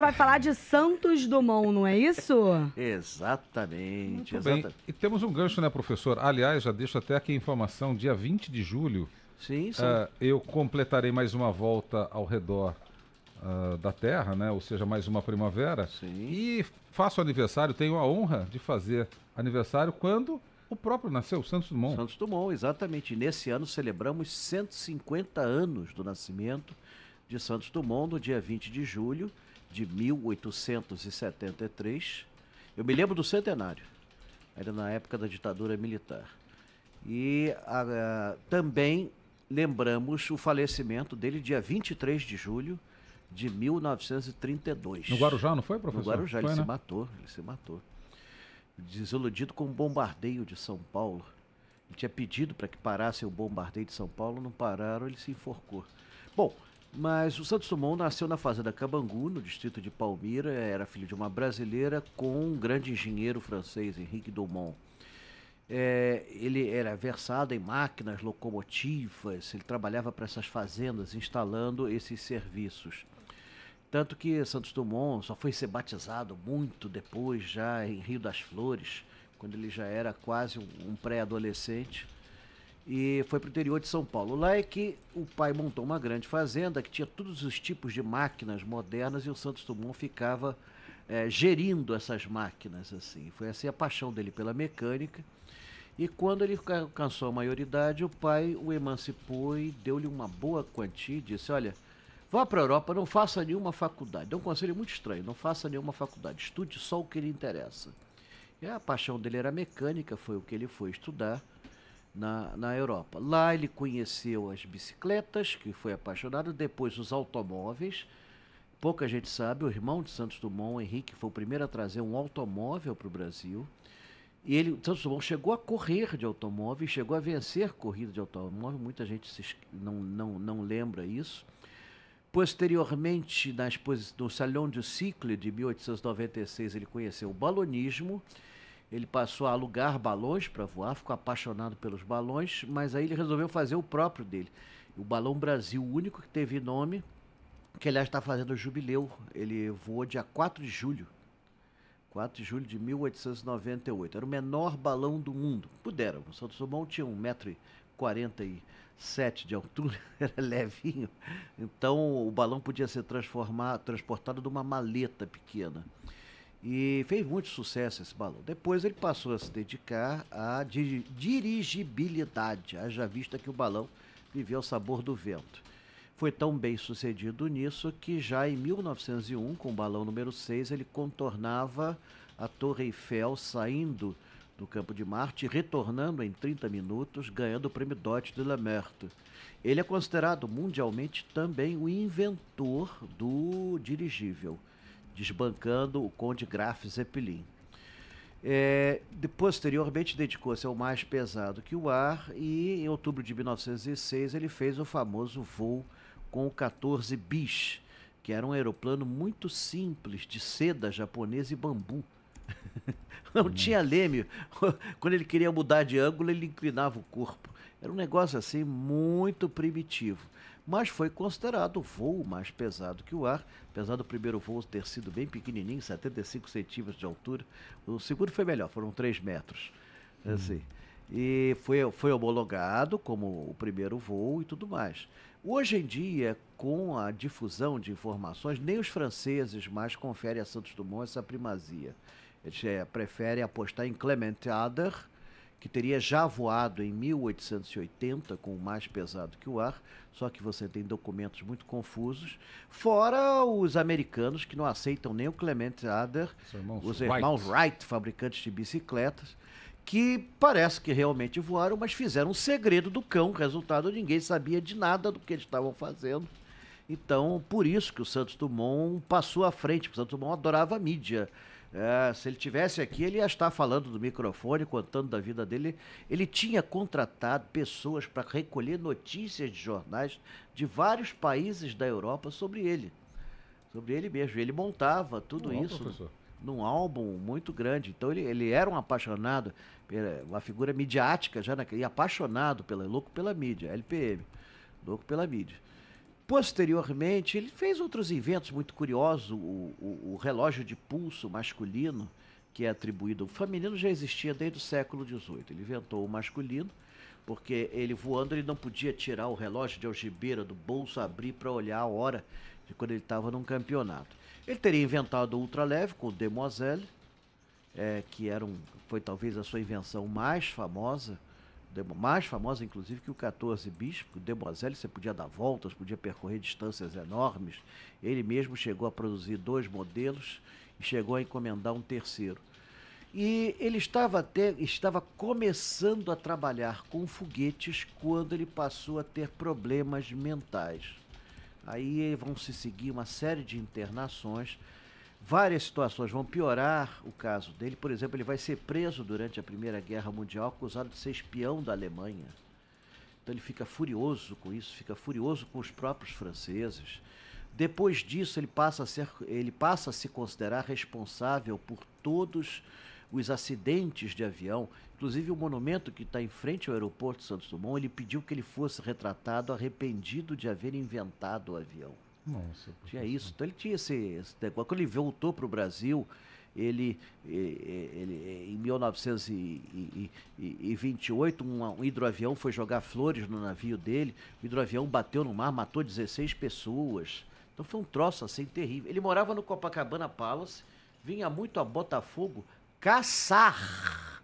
vai falar de Santos Dumont, não é isso? Exatamente. Muito bem. exata- E temos um gancho, né, professor? Aliás, já deixo até aqui a informação, dia 20 de julho, Sim, sim. ah, eu completarei mais uma volta ao redor ah, da Terra, né? Ou seja, mais uma primavera. Sim. E faço aniversário, tenho a honra de fazer aniversário quando o próprio nasceu, o Santos Dumont. Santos Dumont, exatamente. E Nesse ano celebramos 150 anos do nascimento de Santos Dumont, no dia 20 de julho de 1873. Eu me lembro do centenário, era na época da ditadura militar. E ah, também lembramos o falecimento dele dia 23 de julho de 1932. No Guarujá, não foi, professor? No Guarujá, Foi, ele né? se matou, ele se matou. Desiludido com o bombardeio de São Paulo. Ele tinha pedido para que parasse o bombardeio de São Paulo, não pararam, ele se enforcou. Bom, mas o Santos Dumont nasceu na fazenda Cabangu, no distrito de Palmira, era filho de uma brasileira com um grande engenheiro francês, Henrique Dumont. É, ele era versado em máquinas, locomotivas, ele trabalhava para essas fazendas instalando esses serviços. Tanto que Santos Dumont só foi ser batizado muito depois, já em Rio das Flores, quando ele já era quase um, um pré-adolescente. E foi para o interior de São Paulo. Lá é que o pai montou uma grande fazenda que tinha todos os tipos de máquinas modernas e o Santos Dumont ficava eh, gerindo essas máquinas. assim. Foi assim a paixão dele pela mecânica. E quando ele ca- alcançou a maioridade, o pai o emancipou e deu-lhe uma boa quantia e disse: Olha, vá para a Europa, não faça nenhuma faculdade. Deu um conselho muito estranho: não faça nenhuma faculdade, estude só o que lhe interessa. E a paixão dele era mecânica, foi o que ele foi estudar na, na Europa. Lá ele conheceu as bicicletas, que foi apaixonado, depois os automóveis. Pouca gente sabe, o irmão de Santos Dumont, Henrique, foi o primeiro a trazer um automóvel para o Brasil. E ele, Santos Dumont chegou a correr de automóvel, chegou a vencer corrida de automóvel. Muita gente se não, não, não lembra isso. Posteriormente, na no Salão du Cycle de 1896, ele conheceu o balonismo. Ele passou a alugar balões para voar, ficou apaixonado pelos balões, mas aí ele resolveu fazer o próprio dele. O Balão Brasil, o único que teve nome, que aliás está fazendo jubileu. Ele voou dia 4 de julho. 4 de julho de 1898. Era o menor balão do mundo. Puderam. O Santos Dumont tinha 1,47m de altura, era levinho. Então o balão podia ser transformado, transportado numa maleta pequena. E fez muito sucesso esse balão. Depois ele passou a se dedicar à diri- dirigibilidade, haja vista que o balão vivia ao sabor do vento. Foi tão bem sucedido nisso que já em 1901, com o balão número 6, ele contornava a Torre Eiffel saindo do campo de Marte retornando em 30 minutos, ganhando o prêmio Dot de la Meurthe. Ele é considerado mundialmente também o inventor do dirigível, desbancando o Conde Graf Zeppelin. É, posteriormente dedicou-se ao mais pesado que o ar e em outubro de 1906 ele fez o famoso voo com o 14 bis, que era um aeroplano muito simples de seda japonesa e bambu. Não tinha leme. Quando ele queria mudar de ângulo, ele inclinava o corpo. Era um negócio assim muito primitivo. Mas foi considerado o voo mais pesado que o ar, apesar do primeiro voo ter sido bem pequenininho, 75 centímetros de altura. O segundo foi melhor, foram 3 metros. Assim. E foi, foi homologado como o primeiro voo e tudo mais. Hoje em dia, com a difusão de informações, nem os franceses mais conferem a Santos Dumont essa primazia. Eles eh, preferem apostar em Clement Ader, que teria já voado em 1880 com o mais pesado que o ar, só que você tem documentos muito confusos, fora os americanos que não aceitam nem o Clement Ader, Os irmãos os Wright. irmãos Wright, fabricantes de bicicletas, que parece que realmente voaram, mas fizeram um segredo do cão, resultado ninguém sabia de nada do que eles estavam fazendo. Então, por isso que o Santos Dumont passou à frente, porque o Santos Dumont adorava a mídia. É, se ele tivesse aqui, ele ia estar falando do microfone, contando da vida dele. Ele tinha contratado pessoas para recolher notícias de jornais de vários países da Europa sobre ele. Sobre ele mesmo. Ele montava tudo Bom, isso professor. num álbum muito grande. Então ele, ele era um apaixonado, pela- uma figura midiática já naquele, e apaixonado pela, louco pela mídia, LPM, louco pela mídia. Posteriormente, ele fez outros inventos muito curiosos. O, o, o relógio de pulso masculino, que é atribuído. O feminino já existia desde o século XVIII. Ele inventou o masculino, porque ele voando ele não podia tirar o relógio de algibeira do bolso, abrir para olhar a hora de quando ele estava num campeonato. Ele teria inventado o ultraleve com o Demoiselle, é, que era um, foi talvez a sua invenção mais famosa, mais famosa inclusive que o 14 bis, o Demoiselle você podia dar voltas, podia percorrer distâncias enormes. Ele mesmo chegou a produzir dois modelos e chegou a encomendar um terceiro. E ele estava até estava começando a trabalhar com foguetes quando ele passou a ter problemas mentais. Aí vão se seguir uma série de internações várias situações vão piorar o caso dele. Por exemplo, ele vai ser preso durante a Primeira Guerra Mundial acusado de ser espião da Alemanha. Então ele fica furioso com isso, fica furioso com os próprios franceses. Depois disso, ele passa a, ser, ele passa a se considerar responsável por todos os acidentes de avião. Inclusive, o monumento que está em frente ao aeroporto de Santos Dumont, ele pediu que ele fosse retratado arrependido de haver inventado o avião. Nossa. Tinha isso. Então ele tinha esse, esse negócio. Quando ele voltou para o Brasil, ele, ele, em 1928, um, um, hidroavião foi jogar flores no navio dele. O hidroavião bateu no mar, matou 16 pessoas. Então foi um troço assim terrível. Ele morava no Copacabana Palace, vinha muito a Botafogo caçar.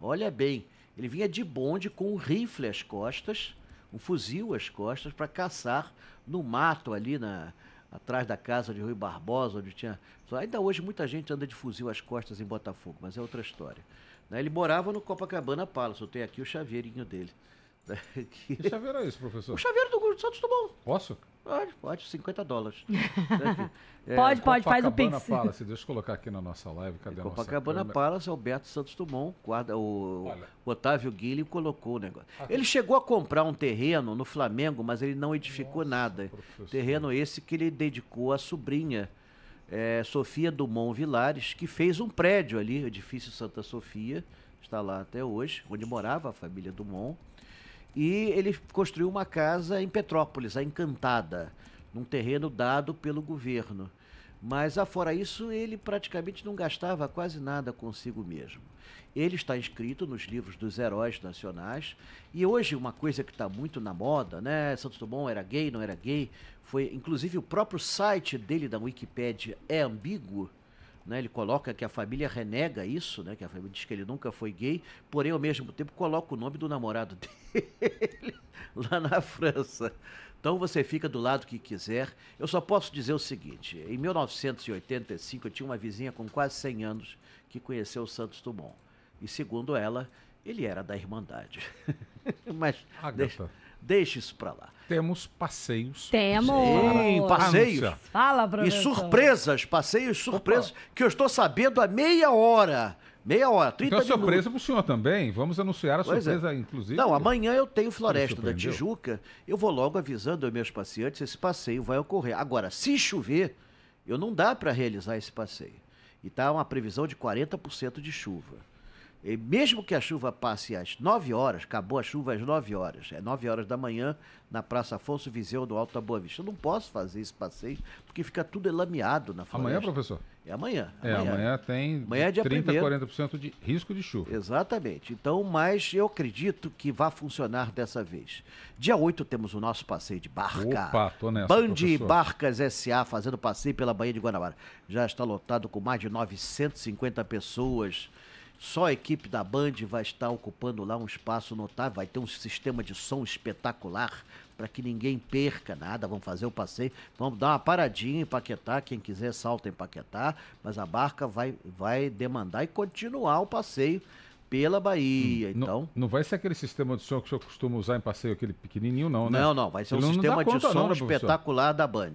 Olha bem, ele vinha de bonde com um rifle às costas, um fuzil às costas para caçar no mato ali na atrás da casa de Rui Barbosa, onde tinha. Ainda hoje muita gente anda de fuzil às costas em Botafogo, mas é outra história. Né, ele morava no Copacabana Palace, eu tenho aqui o chaveirinho dele. Que chaveiro é esse, professor? O chaveiro do Santos Dumont. Posso? Pode, pode, 50 dólares. é, pode, pode, faz o Pix. Palace, deixa eu colocar aqui na nossa live, cadê a Copacabana Palace, Alberto Santos Dumont, guarda, o, o Otávio Guilherme colocou o negócio. Ah, ele chegou a comprar um terreno no Flamengo, mas ele não edificou nossa, nada. Professor. Terreno esse que ele dedicou à sobrinha, é, Sofia Dumont Vilares, que fez um prédio ali, o edifício Santa Sofia, está lá até hoje, onde morava a família Dumont. E ele construiu uma casa em Petrópolis, a Encantada, num terreno dado pelo governo. Mas, afora isso, ele praticamente não gastava quase nada consigo mesmo. Ele está inscrito nos livros dos heróis nacionais. E hoje, uma coisa que está muito na moda, né? Santos Dumont era gay, não era gay. Foi, inclusive, o próprio site dele da Wikipédia é ambíguo. Né, ele coloca que a família renega isso, né, que a família diz que ele nunca foi gay, porém, ao mesmo tempo, coloca o nome do namorado dele lá na França. Então você fica do lado que quiser. Eu só posso dizer o seguinte: em 1985 eu tinha uma vizinha com quase 100 anos que conheceu o Santos Dumont. E segundo ela, ele era da Irmandade. Mas deixa, deixa isso para lá. Temos passeios. Temos. Sim, passeios. Fala, professor. E surpresas, passeios surpresas, Opa. que eu estou sabendo há meia hora. Meia hora, 30 então, minutos. surpresa para o senhor também. Vamos anunciar a pois é. surpresa, é. inclusive. Não, amanhã eu tenho Floresta da Tijuca. Eu vou logo avisando aos meus pacientes esse passeio vai ocorrer. Agora, se chover, eu não dá para realizar esse passeio. E está uma previsão de 40% de chuva. E mesmo que a chuva passe às 9 horas, acabou a chuva às 9 horas, é 9 horas da manhã, na Praça Afonso Viseu, do Alto da Boa Vista. Eu não posso fazer esse passeio, porque fica tudo elameado na floresta. Amanhã, professor? É amanhã. É, amanhã, tem amanhã é dia 30 a 40% de risco de chuva. Exatamente. Então, mas eu acredito que vai funcionar dessa vez. Dia 8 temos o nosso passeio de barca. Opa, tô nessa, Band professor. Barcas SA fazendo passeio pela Baía de Guanabara. Já está lotado com mais de 950 pessoas. Só a equipe da Band vai estar ocupando lá um espaço notável, vai ter um sistema de som espetacular para que ninguém perca nada. Vamos fazer o passeio, vamos dar uma paradinha em Paquetá, quem quiser salta em Paquetá, mas a barca vai, vai demandar e continuar o passeio pela Bahia, hum, então... Não, não, vai ser aquele sistema de som que o senhor costuma usar em passeio, aquele pequenininho não, né? Não, não, vai ser Ele um sistema de som não, né, espetacular da Band.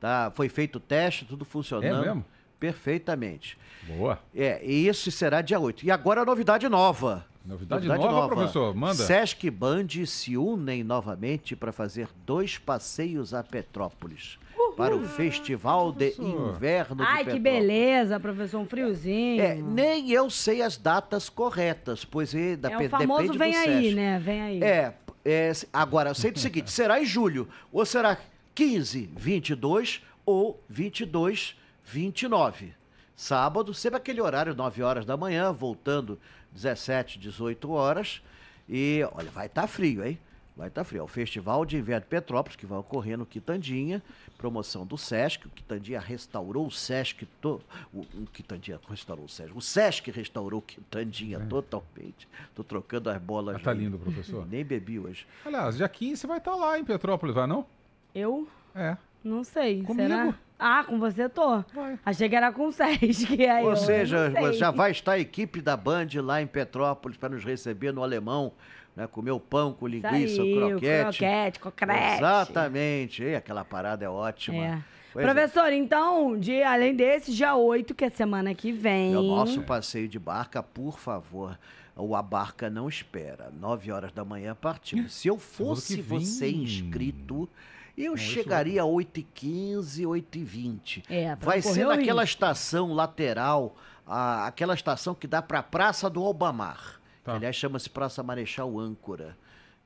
Tá? Foi feito o teste, tudo funcionando. É mesmo? Perfeitamente. Boa. É, e isso será dia 8. E agora a novidade nova. Novidade, novidade nova, nova, professor? Manda. Sesc Band se unem novamente para fazer dois passeios a Petrópolis. Uhul. Para o Festival de Inverno Ai, de que beleza, professor, um friozinho. É, nem eu sei as datas corretas, pois é, da, é o famoso vem aí, Sesc. né? Vem aí. É, é, agora, eu sei do seguinte, será em julho ou será 15, 22 ou 22, 29. Sábado, sempre aquele horário, 9 horas da manhã, voltando 17, 18 horas. E olha, vai estar tá frio, hein? Vai estar tá frio. É o Festival de Inverno de Petrópolis, que vai ocorrer no Quitandinha, promoção do Sesc. O Quitandinha restaurou o Sesc. To... O, o Quitandinha restaurou o Sesc. O Sesc restaurou o Quitandinha é. totalmente. Tô trocando as bolas. Ah, tá lindo, professor. Nem bebi hoje. Aliás, dia 15 você vai estar tá lá em Petrópolis, vai não? Eu? É. Não sei. Comigo? Será? Ah, com você tô. Vai. Achei que era com o Sesc. Aí Ou seja, já vai estar a equipe da Band lá em Petrópolis para nos receber no Alemão. Né, comer o pão com linguiça, aí, croquete. croquete, cocrete. Exatamente. E aquela parada é ótima. É. Professor, é. então, de, além desse, dia 8, que é semana que vem. O nosso passeio de barca, por favor. O A Barca não espera. 9 horas da manhã partimos. Se eu fosse você inscrito, eu chegaria a 8h15, 8h20. É, Vai ser naquela estação lateral, a, aquela estação que dá para a Praça do Albamar. Tá. Aliás, chama-se Praça Marechal Âncora.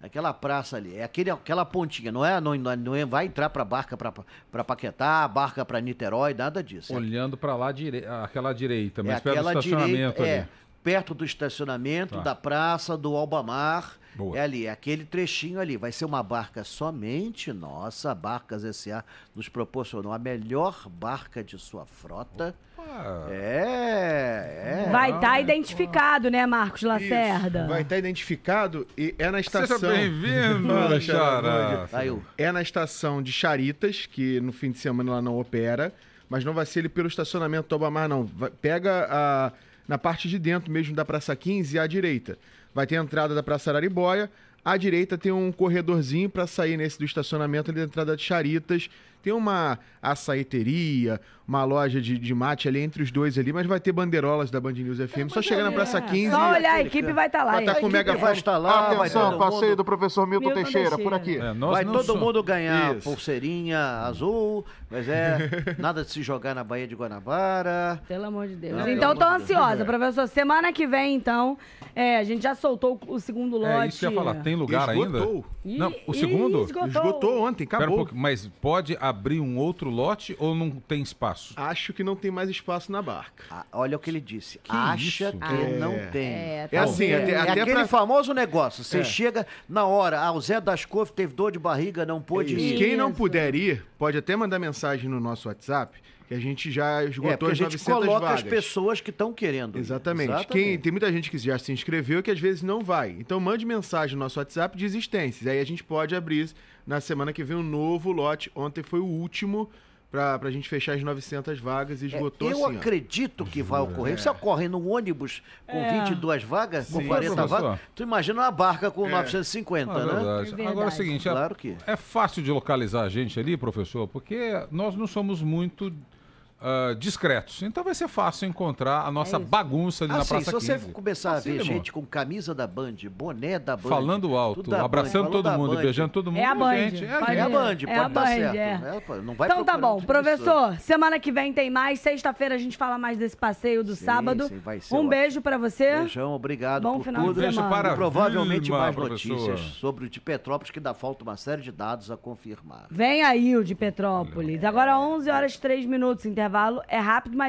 Aquela praça ali, é aquele, aquela pontinha, não é? Não, não, não é, vai entrar para barca para Paquetá, barca para Niterói, nada disso. Olhando para lá, dire... aquela direita, mas é do estacionamento direita, ali. É, perto do estacionamento, tá. da praça, do Albamar. Boa. É ali, é aquele trechinho ali. Vai ser uma barca somente nossa. A Barcas S.A. nos proporcionou a melhor barca de sua frota. Opa. É, é. Vai estar tá identificado, né, Marcos Lacerda? Isso. Vai estar tá identificado e é na estação. Seja bem-vindo, Xará. É na estação de Charitas, que no fim de semana ela não opera, mas não vai ser ele pelo estacionamento do Albamar, não. Vai, pega a na parte de dentro mesmo da Praça 15 à direita. Vai ter a entrada da Praça Araribóia, à direita tem um corredorzinho para sair nesse do estacionamento ali da entrada de Charitas tem uma açaiteria, uma loja de, de mate ali entre os dois ali, mas vai ter bandeirolas da Band News FM. Só chegar na Praça 15. Só olhar, a equipe vai estar tá lá. Vai estar com o mega vai estar lá. Atenção, passeio mundo... do professor Milton, Milton Teixeira, Teixeira, por aqui. É, vai todo mundo ganhar Isso. pulseirinha azul, mas é nada de se jogar na Baía de Guanabara. Pelo amor de Deus. Não, então tô ansiosa, Deus. professor. Semana que vem, então, é, a gente já soltou o segundo lote. É isso que eu ia falar. Tem lugar Esgotou. ainda? Não, o segundo? Esgotou. Esgotou ontem, acabou. Um mas pode abrir abrir um outro lote ou não tem espaço? Acho que não tem mais espaço na barca. Ah, olha o que ele disse. Que Acha isso? que é. não tem. É, é assim, até, é até aquele pra... famoso negócio. Você é. chega na hora, ah, o Zé das Couve teve dor de barriga, não pôde ir. Quem não puder ir, pode até mandar mensagem no nosso WhatsApp que a gente já esgotou é, as 900 vagas. a gente coloca vagas. as pessoas que estão querendo. Exatamente. Exatamente. Quem, tem muita gente que já se inscreveu que às vezes não vai. Então mande mensagem no nosso WhatsApp de existências. Aí a gente pode abrir na semana que vem um novo lote. Ontem foi o último para a gente fechar as 900 vagas e esgotou é, Eu assim, acredito ó. que vai ocorrer. É. Você ocorre num ônibus com é. 22 vagas, com Sim, 40 vagas, tu imagina uma barca com é. 950, ah, né? Verdade. É Agora é o seguinte, claro que... é fácil de localizar a gente ali, professor, porque nós não somos muito uh, discretos. Então vai ser fácil encontrar a nossa é bagunça ali na Praça 15. Se você começar a ver gente com camisa da Band, boné da Band... Falando alto, abraçando todo mundo, beijando todo mundo. É a Band. Gente, é, a, é a Band, pode é a Band, certo. É. É, não vai então tá bom, professor, semana que vem tem mais. Sexta-feira a gente fala mais desse passeio do sim, sábado. Sim, um ótimo. beijo para você. Beijão, obrigado bom por final tudo. Beijo para e provavelmente Vilma, mais professor. notícias sobre o de Petrópolis, que ainda falta uma série de dados a confirmar. Vem aí o de Petrópolis. Agora 11 horas e 3 minutos, intervalo é rápido, mas